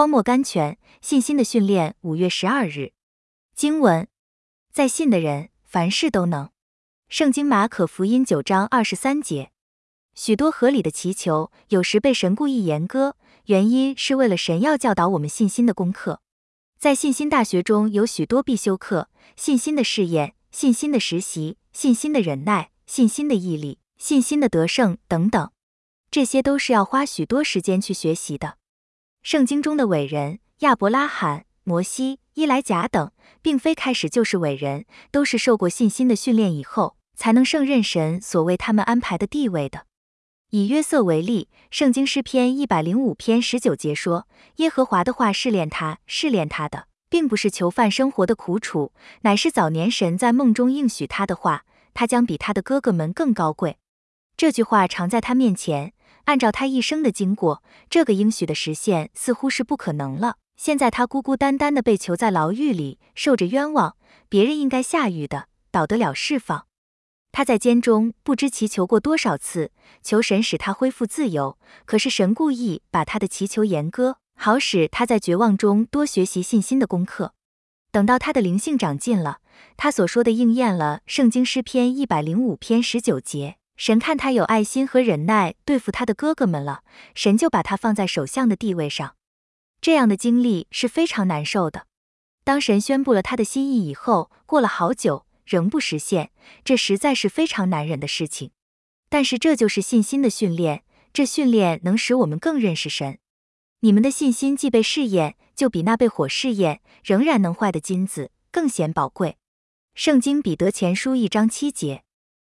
荒漠甘泉，信心的训练。五月十二日，经文：在信的人，凡事都能。圣经马可福音九章二十三节。许多合理的祈求，有时被神故意严格，原因是为了神要教导我们信心的功课。在信心大学中有许多必修课：信心的试验、信心的实习、信心的忍耐、信心的毅力、信心的得胜等等。这些都是要花许多时间去学习的。圣经中的伟人亚伯拉罕、摩西、伊莱贾等，并非开始就是伟人，都是受过信心的训练以后，才能胜任神所为他们安排的地位的。以约瑟为例，圣经诗篇一百零五篇十九节说：“耶和华的话试炼他，试炼他的，并不是囚犯生活的苦楚，乃是早年神在梦中应许他的话，他将比他的哥哥们更高贵。”这句话常在他面前。按照他一生的经过，这个应许的实现似乎是不可能了。现在他孤孤单单的被囚在牢狱里，受着冤枉，别人应该下狱的，倒得了释放。他在监中不知祈求过多少次，求神使他恢复自由。可是神故意把他的祈求严歌，好使他在绝望中多学习信心的功课。等到他的灵性长进了，他所说的应验了。圣经诗篇一百零五篇十九节。神看他有爱心和忍耐对付他的哥哥们了，神就把他放在首相的地位上。这样的经历是非常难受的。当神宣布了他的心意以后，过了好久仍不实现，这实在是非常难忍的事情。但是这就是信心的训练，这训练能使我们更认识神。你们的信心既被试验，就比那被火试验仍然能坏的金子更显宝贵。圣经彼得前书一章七节。